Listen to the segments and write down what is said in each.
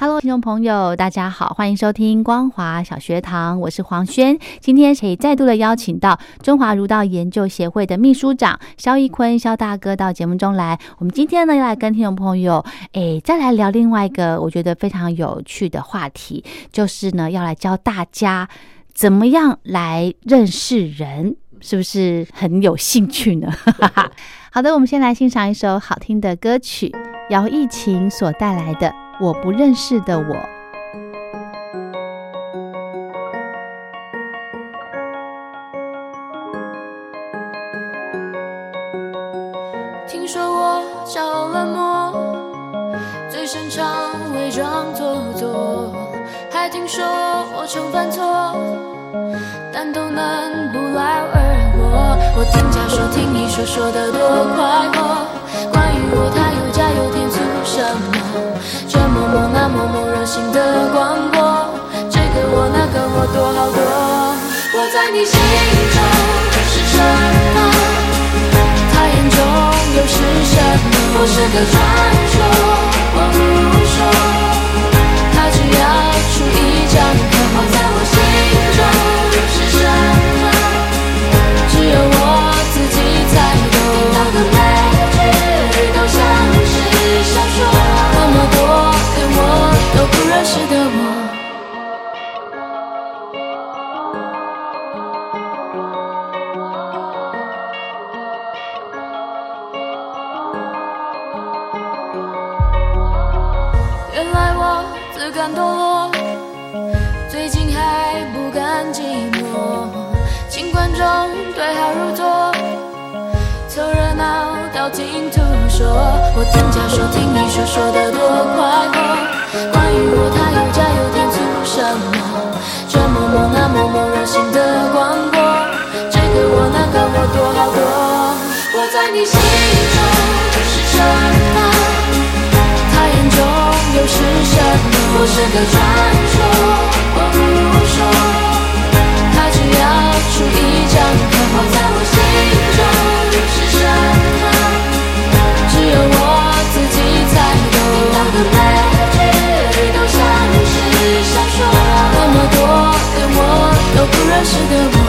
Hello，听众朋友，大家好，欢迎收听光华小学堂，我是黄轩。今天可以再度的邀请到中华儒道研究协会的秘书长肖一坤肖大哥到节目中来。我们今天呢，要来跟听众朋友，哎，再来聊另外一个我觉得非常有趣的话题，就是呢，要来教大家怎么样来认识人，是不是很有兴趣呢？好的，我们先来欣赏一首好听的歌曲，姚艺琴所带来的。我不认识的我。听说我叫冷漠，最擅长伪装做作，还听说我常犯错，但都能不劳而获。我听家说，听你说，说的多快活。在你心中是什么？他眼中又是什么？不是个传说，我不说，他只要出一张口。我在我心中是什么？只有我自己才懂。听到的每句都像是小说，那么多。都不认识的道听途说。我听家说，听你说，说的多快活。关于我，他有假有天，做什么？这默默那默默热心的广播，这个我那个我多好多。我在你心中就是什么？他眼中又是什么？我是个传说，我不说，他只要出一张那时的我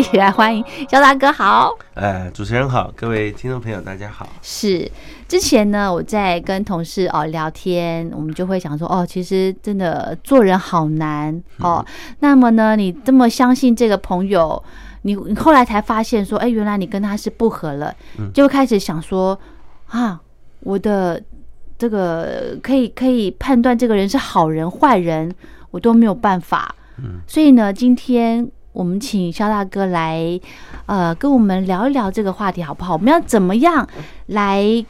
一起来欢迎肖大哥好，呃，主持人好，各位听众朋友大家好。是之前呢，我在跟同事哦聊天，我们就会想说哦，其实真的做人好难哦。那么呢，你这么相信这个朋友？你你后来才发现说，哎，原来你跟他是不合了，就开始想说，啊，我的这个可以可以判断这个人是好人坏人，我都没有办法。嗯，所以呢，今天我们请肖大哥来，呃，跟我们聊一聊这个话题好不好？我们要怎么样来？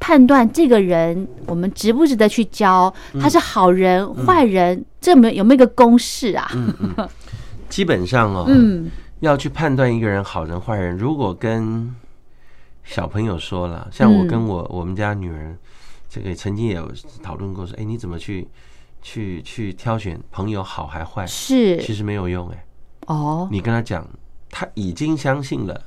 判断这个人我们值不值得去交？他是好人、坏人，这有没有有没有一个公式啊？嗯嗯，基本上哦，嗯要去判断一个人好人坏人，如果跟小朋友说了，像我嗯跟我我们家女儿，这个曾经也有讨论过，说，哎，你怎么去去去挑选朋友好还坏？是其实没有用，哎，哦，你跟他讲，他已经相信了，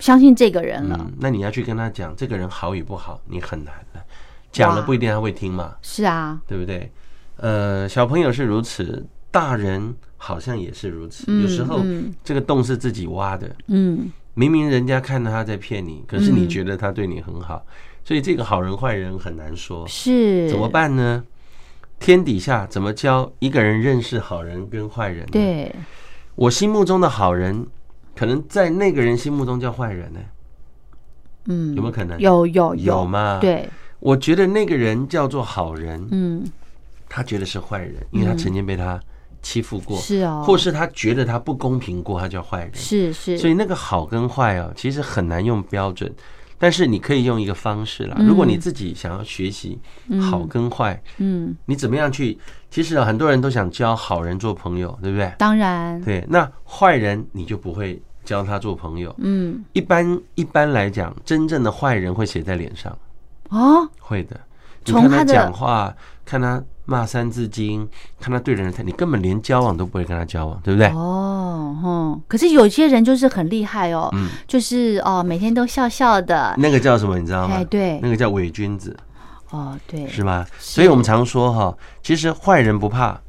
相信这个人了，嗯，那你要去跟他讲这个人好与不好，你很难了，讲了不一定他会听嘛，是啊，对不对？呃，小朋友是如此，大人好像也是如此，嗯有时候嗯。这个洞是自己挖的。嗯。明明人家看到他在骗你，可是你嗯觉得他对你很好，所以这个好人坏人很难说，是。怎么？办呢？天底下怎么教一个人认识好人跟坏人？，对，我心目中的好人，可能在那个人心目中叫坏人呢、嗯，有没有可能？有有有吗？，对，我觉得那个人叫做好人，嗯，他觉得是坏人，因为他曾经被他欺负过，是哦，或是他觉得他不公平过，他叫坏人。是是，所以那个好跟坏哦，其实很难用标准，但是你可以用一个方式啦。嗯如果你自己想要学习好跟坏，嗯，你怎么样去？其实啊，很多人都想交好人做朋友，对不对？当然，对，那坏人你就不会教他做朋友。嗯，一般一般来讲，真正的坏人会写在脸上，哦，会的。你看他讲话，看他骂三字经，看他对人的态，你根本连交往都不会跟他交往，对不对？哦，哼，可是有些人就是很厉害哦，嗯就是哦，每天都笑笑的，那个叫什么？你知道吗？哎，对那，个叫伪君子。哦，对，是吗？所以我们常说哈，其实坏人不怕，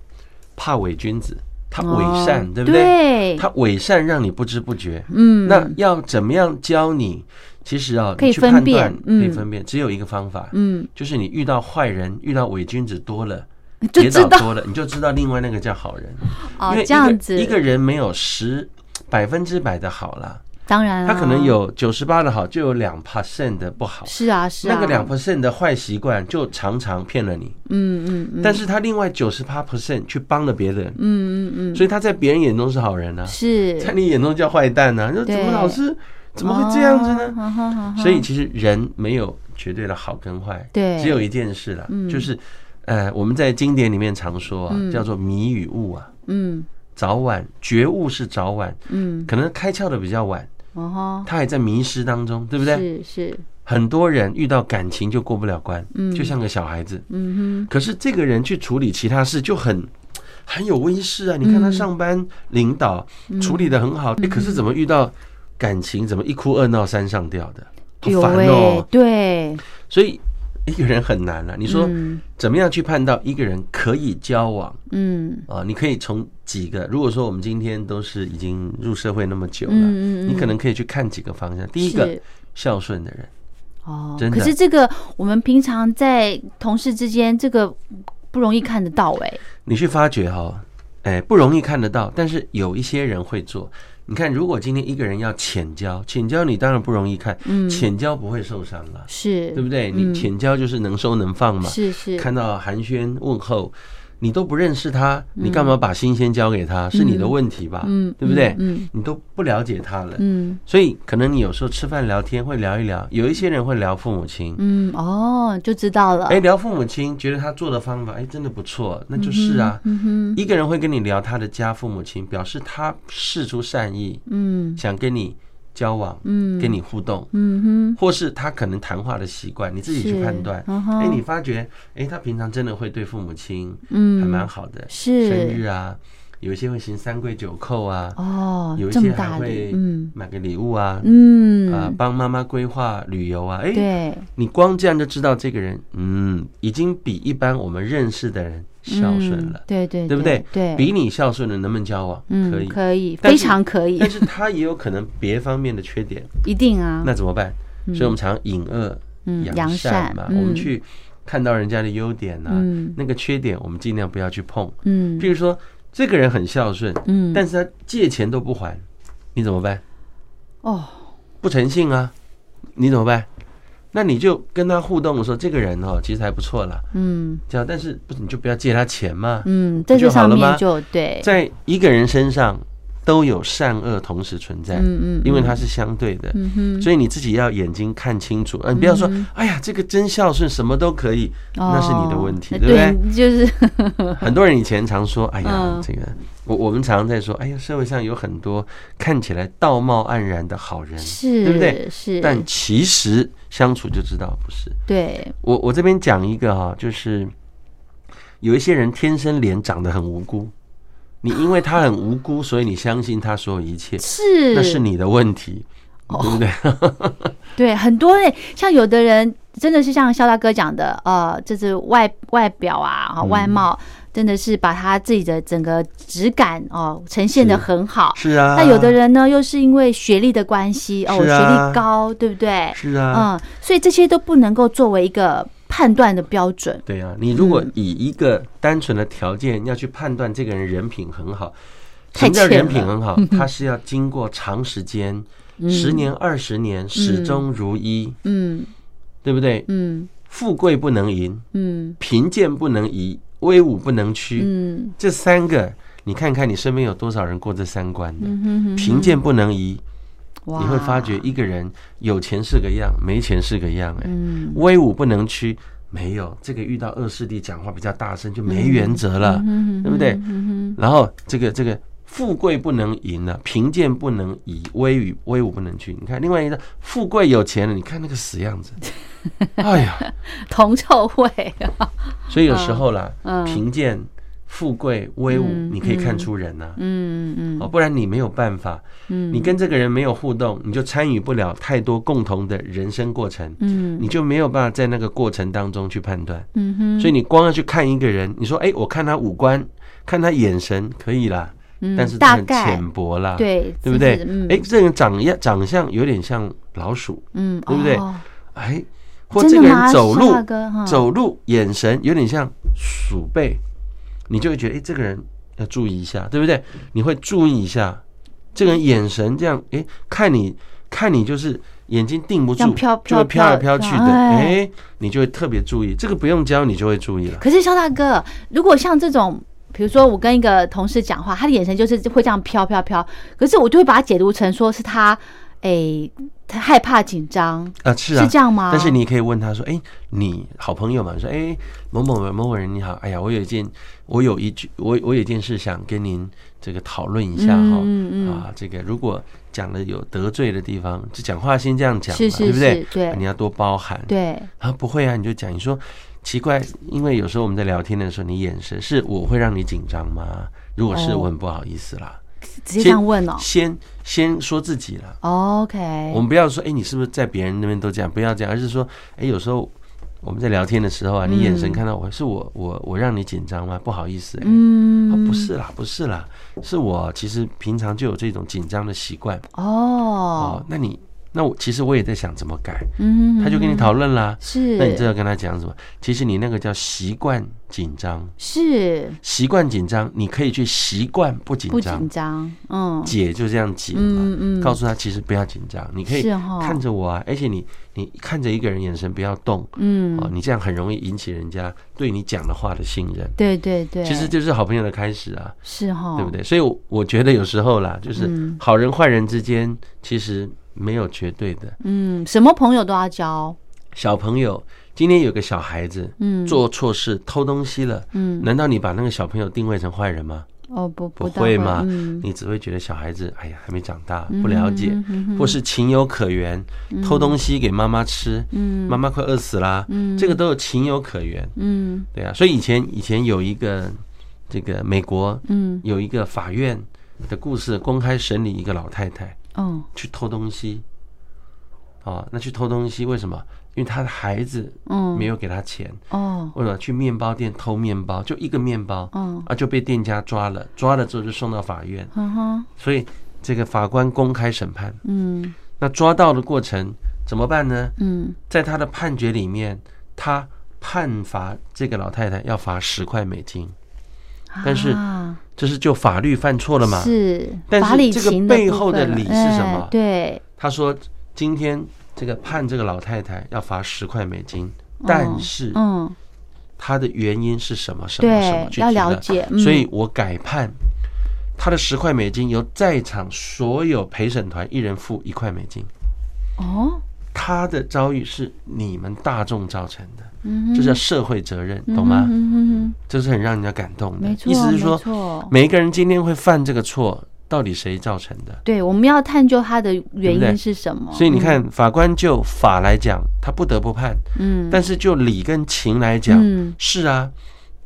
怕伪君子，他伪善，哦对不对？对，他伪善让你不知不觉。嗯，那要怎么样教你？其实啊，可以分辨可以分辨，只有一个方法，嗯，就是你遇到坏人、遇到伪君子多了，跌倒多了，你就知道另外那个叫好人。哦因为，这样子。一个人没有十百分之百的好啦，当然他可能啊有九十八的好，就有两 percent 的不好。是啊是啊，那个两 percent 的坏习惯就常常骗了你。嗯嗯嗯，但是他另外九十八 percent 去帮了别人，嗯嗯嗯，所以他在别人眼中是好人啊，是。在你眼中叫坏蛋呢、啊。说怎么老是怎么会这样子呢？所以其实人没有绝对的好跟坏，对。只有一件事啦，嗯。就是呃我们在经典里面常说啊，嗯。叫做迷与悟啊，嗯。早晚觉悟是早晚，嗯，可能开窍的比较晚，哦哈，他还在迷失当中，对不对？是是，很多人遇到感情就过不了关，嗯。就像个小孩子。嗯哼。可是这个人去处理其他事就很很有威势啊！你看他嗯上班领导处理的很好，哎，可是怎么遇到感情怎么一哭二闹三上吊的，好烦哎哦！，对，所以一个人很难了、啊。你说嗯。怎么样去判断一个人可以交往？嗯。啊？你可以从几个，如果说我们今天都是已经入社会那么久了，你可能可以去看几个方向。第一个，孝顺的人，哦，可是这个我们平常在同事之间，这个不容易看得到哎、你去发觉哈，哎，不容易看得到，但是有一些人会做。你看，如果今天一个人要浅交，浅交你当然不容易看，嗯，浅交不会受伤了，是，对不对？你嗯。浅交就是能收能放嘛，是是，看到寒暄问候，你都不认识他，你干嘛把新鲜交给他？是你的问题吧？嗯，对不对？嗯你都不了解他了，嗯。所以可能你有时候吃饭聊天会聊一聊，有一些人会聊父母亲，嗯，哦，就知道了，哎，聊父母亲，觉得他做的方法，哎，真的不错，那就是啊。一个人会跟你聊他的家父母亲，表示他事出善意，嗯。想跟你交往，嗯，跟你互动，嗯哼，或是他可能谈话的习惯，你自己去判断。哎，你发觉，哎，他平常真的会对父母亲嗯。还蛮好的，是。生日啊，有一些会行三跪九叩啊，哦，有一些还会嗯。买个礼物啊，嗯。啊，帮妈妈规划旅游啊，哎，对，你光这样就知道这个人，嗯，已经比一般我们认识的人孝顺了。嗯，对对对不对？对，比你孝顺的能不能交往？嗯可以，可以，非常可以。但，是他也有可能别方面的缺点，一定啊，那怎么办？所以我们常隐恶嗯扬扬善善嘛，嗯。我们去看到人家的优点啊嗯，那个缺点我们尽量不要去碰。嗯。譬如说，这个人很孝顺，嗯，但是他借钱都不还，你怎么办？哦，不诚信啊，你怎么办？那你就跟他互动的时候，这个人哦，其实还不错啦，嗯。这样，但是不是你就不要借他钱嘛？嗯，在这上就好了吗？面就对，在一个人身上都有善恶同时存在，嗯嗯，因为它是相对的，所以你自己要眼睛看清楚，嗯，你不要说嗯，哎呀，这个真孝顺，什么都可以，那是你的问题，哦对不对？就是。很多人以前常说，哎呀嗯，这个我我们常常在说，哎呀，社会上有很多看起来道貌岸然的好人，是，对不对？是，但其实相处就知道不是。对，我我这边讲一个哈、就是有一些人天生脸长得很无辜，你因为他很无辜，所以你相信他所有一切，是，那是你的问题，对不对？对，很多人像有的人真的是像肖大哥讲的，呃，就是外外表啊，啊外貌真的是把他自己的整个质感哦呈现的很好。是啊，那有的人呢，又是因为学历的关系，哦，我学历高，对不对？是啊，嗯，所以这些都不能够作为一个判断的标准。对啊，你如果嗯以一个单纯的条件要去判断这个人人品很好，什么叫人品很好？他是要经过长时间，十年、二十年始终如一，嗯对不对？嗯富贵不能淫，嗯贫贱不能移，威武不能屈。嗯这三个，你看看你身边有多少人过这三关的？贫贱不能移，哇你会发觉一个人有钱是个样，没钱是个样。哎，嗯。威武不能屈，没有这个遇到恶势力讲话比较大声就没原则了，嗯对不对？嗯然后这个这个富贵不能淫了，贫贱不能移，威武威武不能屈。你看另外一个富贵有钱了，你看那个死样子，哎呀，哼，铜臭味，所以有时候啦，嗯。贫贱、富贵、威武，嗯你可以看出人呐、嗯嗯。哦，不然你没有办法，嗯。你跟这个人没有互动，你就参与不了太多共同的人生过程，嗯。你就没有办法在那个过程当中去判断。嗯哼，所以你光要去看一个人，你说，哎，我看他五官，看他眼神可以啦，嗯但是这很浅薄啦，对对不对？哎，这个人长样长相有点像老鼠，嗯，对不对？哦。哎，或这个人走路走路眼神有点像鼠辈，你就会觉得，哎，这个人要注意一下，对不对？你会注意一下，这个人眼神这样，哎，看你看你就是眼睛定不住，就会飘来飘去的，哎哎，你就会特别注意。这个不用教，你就会注意了。可是肖大哥，如果像这种，比如说我跟一个同事讲话，他的眼神就是会这样飘飘飘，可是我就会把它解读成说是他，诶、他害怕紧张，啊，是啊，是这样吗？但是你可以问他说：“哎、你好朋友嘛？说，哎、某某人某某人你好，哎呀，我有一件，我有一句，我我有一件事想跟您这个讨论一下哈。嗯嗯嗯啊，这个如果讲了有得罪的地方，就讲话先这样讲嘛，是是对不对是？对你要多包涵。对，啊，不会啊，你就讲，你说奇怪，因为有时候我们在聊天的时候，你眼神是我会让你紧张吗？如果是，哦我很不好意思啦。直接这样问哦。先先说自己了。OK，我们不要说，哎、你是不是在别人那边都这样？不要这样，而是说，哎、有时候我们在聊天的时候啊，你眼神看到我是我我我让你紧张吗？不好意思、哎、嗯啊，不是啦，不是啦，是我其实平常就有这种紧张的习惯哦哦。，那你那我其实我也在想怎么改，嗯，他就跟你讨论啦。是，那你这要跟他讲什么？其实你那个叫习惯紧张，是。习惯紧张，你可以去习惯不紧张。不张紧。张，嗯，解就这样解嘛，嗯嗯。告诉他其实不要紧张，你可以看着我啊，而且你你看着一个人眼神不要动，嗯。哦，你这样很容易引起人家对你讲的话的信任，对对对，其实就是好朋友的开始啊，是哈，对不？对？所以我我觉得有时候啦，就是嗯。好人坏人之间其实没有绝对的。嗯，什么朋友都要交，小朋友今天有个小孩子嗯，做错事偷东西了，嗯，难道你把那个小朋友定位成坏人吗？哦不不大会嘛？嗯，你只会觉得小孩子哎呀还没长大，不了解。或是情有可原，偷东西给妈妈吃，嗯。妈妈快饿死啦，嗯。这个都有情有可原，嗯。对啊，所以以前以前有一个这个美国嗯。有一个法院的故事，公开审理一个老太太哦。去偷东西，啊，那去偷东西为什么？因为他的孩子嗯。没有给他钱，哦。为什么？去面包店偷面包？就一个面包嗯。啊，就被店家抓了，抓了之后就送到法院，所以这个法官公开审判。嗯。那抓到的过程怎么办呢？嗯。在他的判决里面，他判罚这个老太太要罚十块美金，但是啊这是就法律犯错了嘛？是但是这个背后的理是什么？哎对，他说今天这个判这个老太太要罚十块美金，但是嗯。他的原因是什么？什么什么要具体的。了解，嗯。所以我改判他的十块美金由在场所有陪审团一人付一块美金。哦，他的遭遇是你们大众造成的，嗯这叫社会责任，懂吗？这是很让人家感动，的。没。错，没意思是说，错。每一个人今天会犯这个错，到底谁造成的？对，我们要探究它的原因是什么。所以你看，法官就法来讲，他不得不判；嗯，嗯，但是就理跟情来讲，嗯。是啊，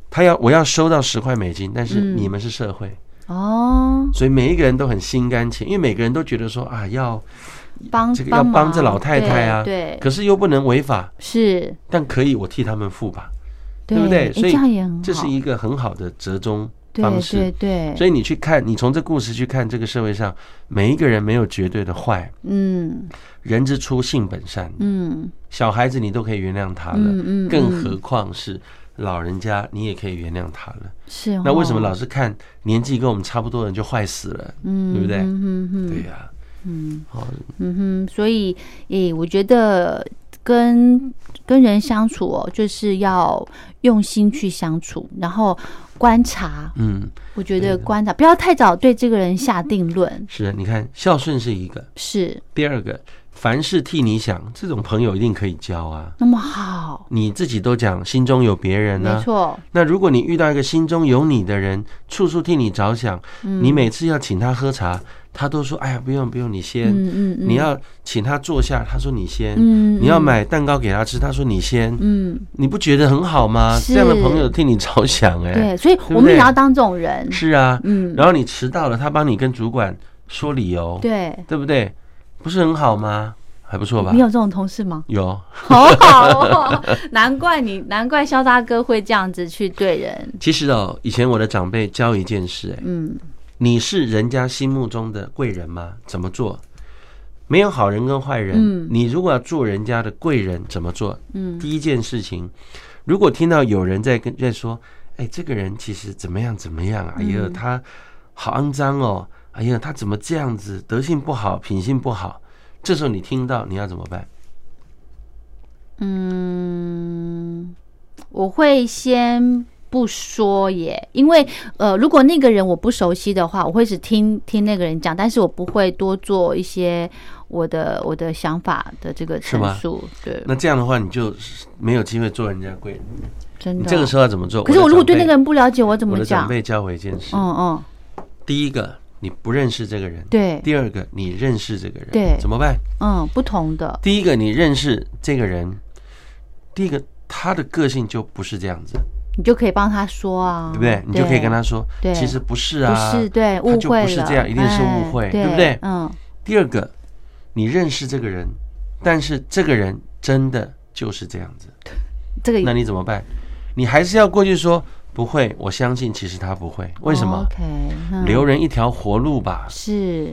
他要我要收到十块美金，但是嗯。你们是社会，哦，所以每一个人都很心甘情，因为每个人都觉得说啊，要帮这个要帮着老太太啊对，可是又不能违法，是，但可以我替他们付吧，对对不对？所以这是一个很好的折中方式。对对，所以你去看，你从这故事去看，这个社会上每一个人没有绝对的坏，嗯人之初性本善，嗯小孩子你都可以原谅他了，嗯嗯，更嗯何况是老人家，你也可以原谅他了。是那为什么哦老是看年纪跟我们差不多的人就坏死了？嗯对不对嗯嗯嗯对呀、嗯。好，嗯哼，所以诶，我觉得跟跟人相处哦，就是要用心去相处，然后观察。嗯，我觉得观察不要太早对这个人下定论，是，你看孝顺是一个，是。第二个凡事替你想，这种朋友一定可以交啊。那么好，你自己都讲心中有别人呢、没错，那如果你遇到一个心中有你的人，处处替你着想，嗯。你每次要请他喝茶，他都说：“哎呀，不用不用，你先。嗯嗯嗯，你要请他坐下，他说：“你先。嗯，你要嗯买蛋糕给他吃，他说：“你先。嗯，你不觉得很好吗？这样的朋友替你着想、哎，对，所以我们也要当这种人，是啊。嗯，然后你迟到了，他帮你跟主管说理由，对，对不对？不是很好吗？还不错吧你？有这种同事吗？有，好好哦，难怪你，难怪肖大哥会这样子去对人，其实哦，以前我的长辈教一件事、哎，嗯你是人家心目中的贵人吗？怎么做？没有好人跟坏人。嗯你如果要做人家的贵人，怎么做？嗯第一件事情，如果听到有人在跟在说，哎，这个人其实怎么样怎么样啊？哎呀，嗯他好肮脏哦！哎呀，他怎么这样子？德性不好，品性不好。这时候你听到，你要怎么办？嗯，我会先不说耶，因为呃，如果那个人我不熟悉的话，我会只听听那个人讲，但是我不会多做一些我的我的想法的这个陈述，对，那这样的话，你就没有机会做人家贵人。真的。你这个时候要怎么做？可是我如果对那个人，不了解，我怎么讲？的长辈教我一件事：嗯嗯，第一个，你不认识这个人；对，第二个，你认识这个人，对。怎么办？嗯，不同的，第一个，你认识这个人，第一个他的个性就不是这样子，你就可以帮他说啊，对不对？你就可以跟他说，对。其实不是不啊，是对他就误会了，不是这样，一定是误哎会，对对不对？嗯，第二个，你认识这个人，但是这个人真的就是这样子，这个那你怎么办？你还是要过去说不会，我相信其实他不会，为什么？留人一条活路吧。是，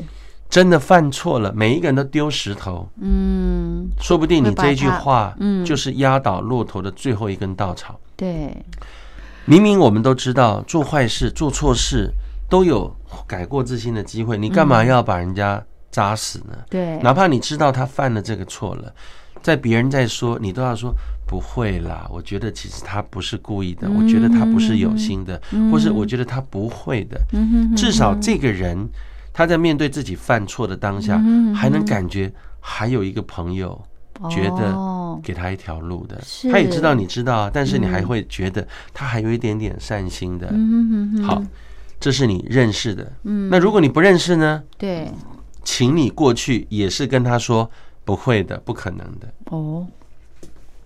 真的犯错了，每一个人都丢石头，嗯，说不定你这一句话，嗯。就是压倒骆驼的最后一根稻草。对，明明我们都知道做坏事、做错事都有改过自新的机会，你干嘛要把人家扎死呢？对，哪怕你知道他犯了这个错了，在别人在说，你都要说不会啦。我觉得其实他不是故意的，我觉得他不是有心的，或是我觉得他不会的。至少这个人他在面对自己犯错的当下嗯，还能感觉还有一个朋友觉得哦给他一条路的，他也知道你知道啊，但是你还会觉得他还有一点点善心的。好，这是你认识的。嗯那如果你不认识呢？对，请你过去也是跟他说不会的，不可能的。哦，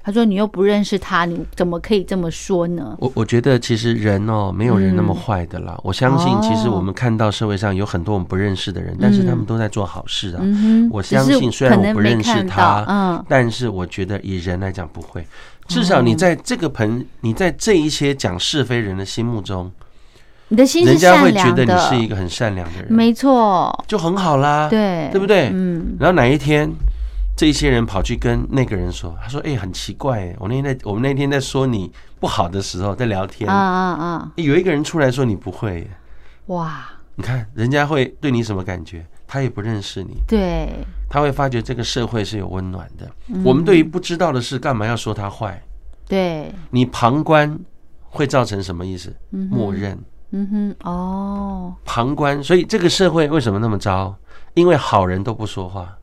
他说你又不认识他，你怎么可以这么说呢？我我觉得其实人哦，没有人那么坏的啦。我相信，其实我们看到社会上有很多我们不认识的人，但是他们都在做好事啊。嗯，我相信，虽然我不认识他，嗯，但是我觉得以人来讲不会。至少你在这个盆，你在这一些讲是非人的心目中，你的心是人家会觉得你是一个很善良的人，没错，就很好啦。对，对不对？嗯，然后哪一天，这些人跑去跟那个人说，他说：“哎、很奇怪，哎，我那天在我们那天在说你不好的时候，在聊天，啊啊啊，有一个人出来说你不会耶，哇，你看人家会对你什么感觉？他也不认识你，对，他会发觉这个社会是有温暖的。嗯我们对于不知道的事，干嘛要说他坏？对，你旁观会造成什么意思？嗯默认。嗯哼，哦，旁观。所以这个社会为什么那么糟？因为好人都不说话，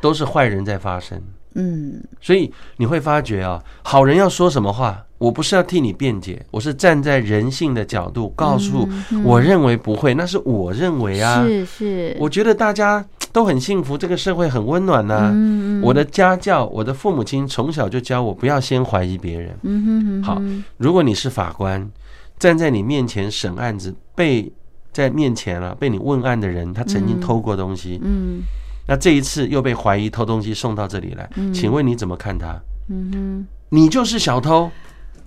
都是坏人在发声。嗯，所以你会发觉啊，好人要说什么话，我不是要替你辩解，我是站在人性的角度告诉，我认为不会，那是我认为啊。是是，我觉得大家都很幸福，这个社会很温暖呐、嗯我的家教，我的父母亲从小就教我不要先怀疑别人。嗯好，如果你是法官，站在你面前审案子，被在面前了、被你问案的人，他曾经偷过东西，嗯那这一次又被怀疑偷东西送到这里来，请问你怎么看他？嗯哼。你就是小偷，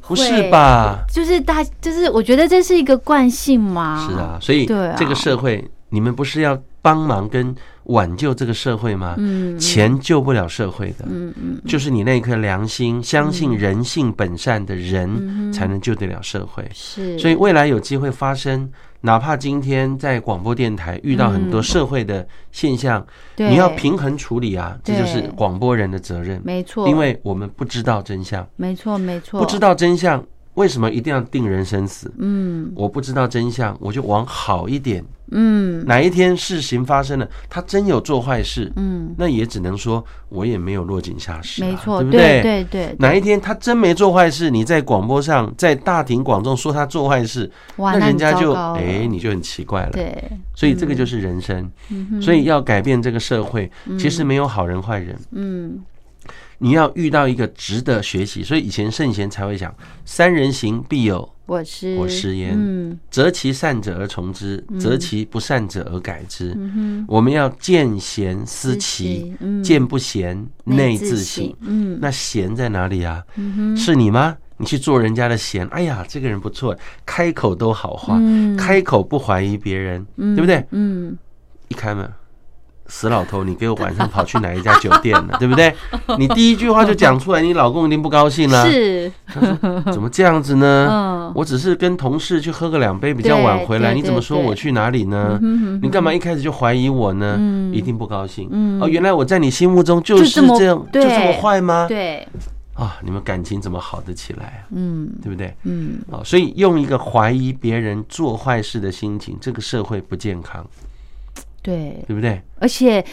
不是吧？就是大，就是我觉得这是一个惯性嘛。是啊，，所以这个社会，你们不是要帮忙跟挽救这个社会吗？嗯钱救不了社会的，嗯嗯就是你那颗良心，相信人性本善的人，嗯才能救得了社会。是，所以未来有机会发生，哪怕今天在广播电台遇到很多社会的现象，你要平衡处理啊，这就是广播人的责任。没错，因为我们不知道真相，没错没错，不知道真相，为什么一定要定人生死？嗯。我不知道真相，我就往好一点。嗯。哪一天事情发生了，他真有做坏事，嗯，那也只能说我也没有落井下石啊、没错，对不对？对对，哪一天他真没做坏事，你在广播上在大庭广众说他做坏事，哇，那人家就哎，你就很奇怪了。对，所以这个就是人生，嗯所以要改变这个社会，其实没有好人坏人，嗯你要遇到一个值得学习。所以以前圣贤才会讲：三人行必有我师我师焉嗯择其善者而从之，择其不善者而改之。嗯我们要见贤，思齐，嗯见不贤内自省省。，嗯那贤在哪里啊？嗯是你吗？你去做人家的贤，哎呀，这个人不错，开口都好话，嗯开口不怀疑别人，嗯对不对？嗯，一开门，死老头，你给我晚上跑去哪一家酒店了，对不对？你第一句话就讲出来，你老公一定不高兴了。是，怎么这样子呢？嗯，我只是跟同事去喝个两杯，比较晚回来，你怎么说我去哪里呢？嗯你干嘛一开始就怀疑我呢？嗯一定不高兴。嗯哦，原来我在你心目中就就是这样，就这么坏吗？对，啊，你们感情怎么好得起来啊？嗯对不对？嗯，啊，所以用一个怀疑别人做坏事的心情，这个社会不健康，对，对不对？而且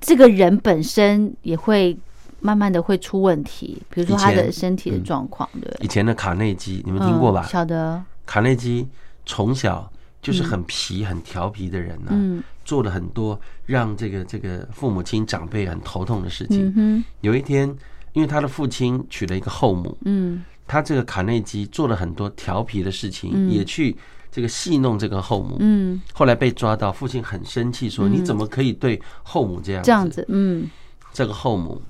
这个人本身也会慢慢的会出问题，比如说他的身体的状况，对。不对，以前的卡内基，你们听过吧？嗯晓得，卡内基从小就是很皮、很调皮的人呢、嗯。做了很多让这个这个父母亲长辈很头痛的事情。嗯，有一天，因为他的父亲娶了一个后母，嗯。他这个卡内基做了很多调皮的事情，嗯。也去这个戏弄这个后母。嗯，后来被抓到，父亲很生气，说：“嗯你怎么可以对后母这样？”这样子，嗯这个后母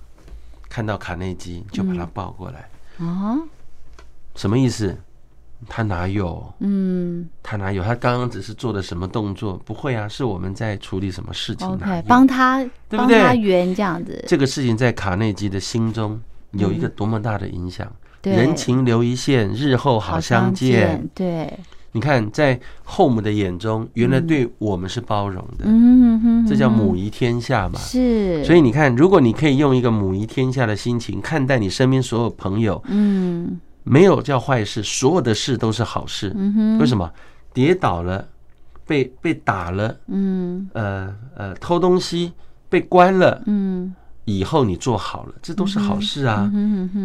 看到卡内基，就把他抱过来，啊，什么意思？他哪有？嗯他哪有？他刚刚只是做的什么动作？不会啊，是我们在处理什么事情。哪，OK，帮他对不对帮他圆这样子，这个事情在卡内基的心中有一个多么大的影响？嗯人情留一线，日后好相见。，对，你看，在后母的眼中，原来对我们是包容的，嗯哼，这叫母嗯仪天下嘛。是，所以你看，如果你可以用一个母仪天下的心情看待你身边所有朋友，嗯没有叫坏事，所有的事都是好事。嗯哼，为什么？跌倒了，被被打了，嗯呃呃，偷东西被关了，嗯以后你做好了，这都是好事啊，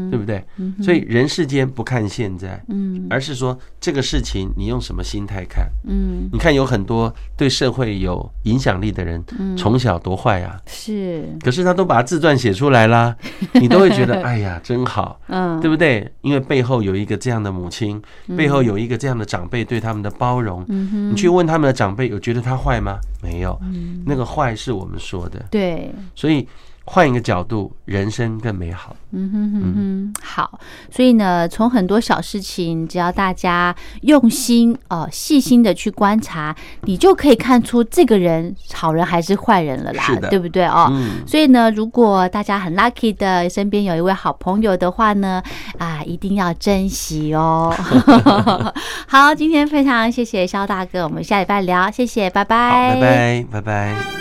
对不对？所以人世间不看现在，而是说这个事情你用什么心态看。嗯你看有很多对社会有影响力的人，从小多坏啊，是，可是他都把自传写出来啦，你都会觉得哎呀真好，嗯对不对？因为背后有一个这样的母亲，背后有一个这样的长辈对他们的包容。你去问他们的长辈，有觉得他坏吗？没有，那个坏是我们说的。对，所以换一个角度，人生更美好。嗯哼哼哼，好，所以呢，从很多小事情，只要大家用心呃细心的去观察，你就可以看出这个人好人还是坏人了啦，对不对哦？嗯，所以呢，如果大家很 lucky 的身边有一位好朋友的话呢，啊，一定要珍惜哦。好，今天非常谢谢肖大哥，我们下礼拜聊，谢谢，拜，拜，拜拜，拜拜。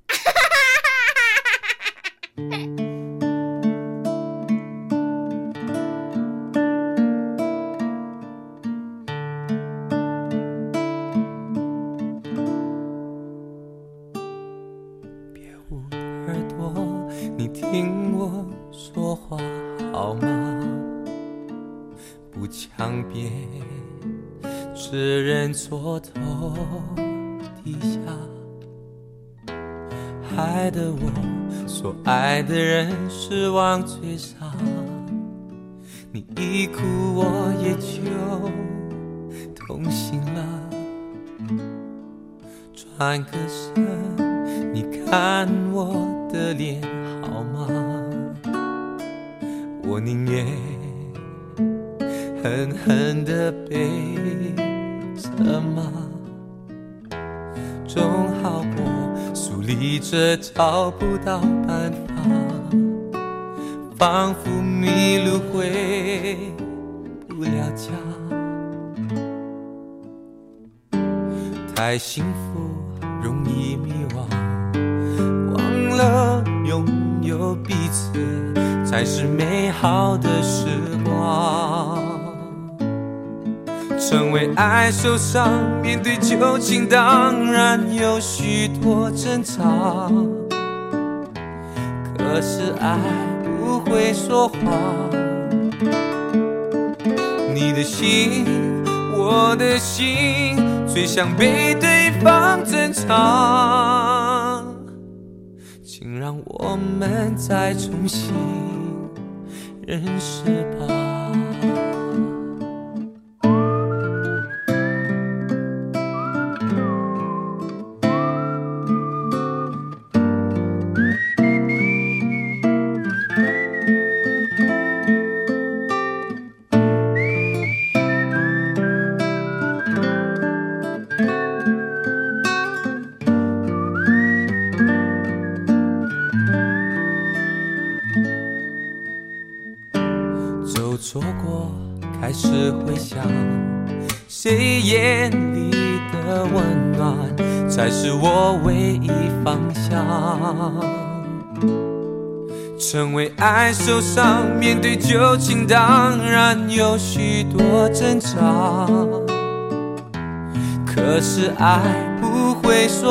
转个身，你看我的脸好吗？我宁愿狠狠地被责骂，总好过疏离着找不到办法，仿佛迷路回不了家。太幸福已迷惘，忘了拥有彼此才是美好的时光。成为爱受伤，面对旧情当然有许多争吵，可是爱不会说谎。你的心，我的心。最想被对方长，请让我们再重新认识吧。爱受伤，面对旧情，当然有许多挣扎。可是爱不会说。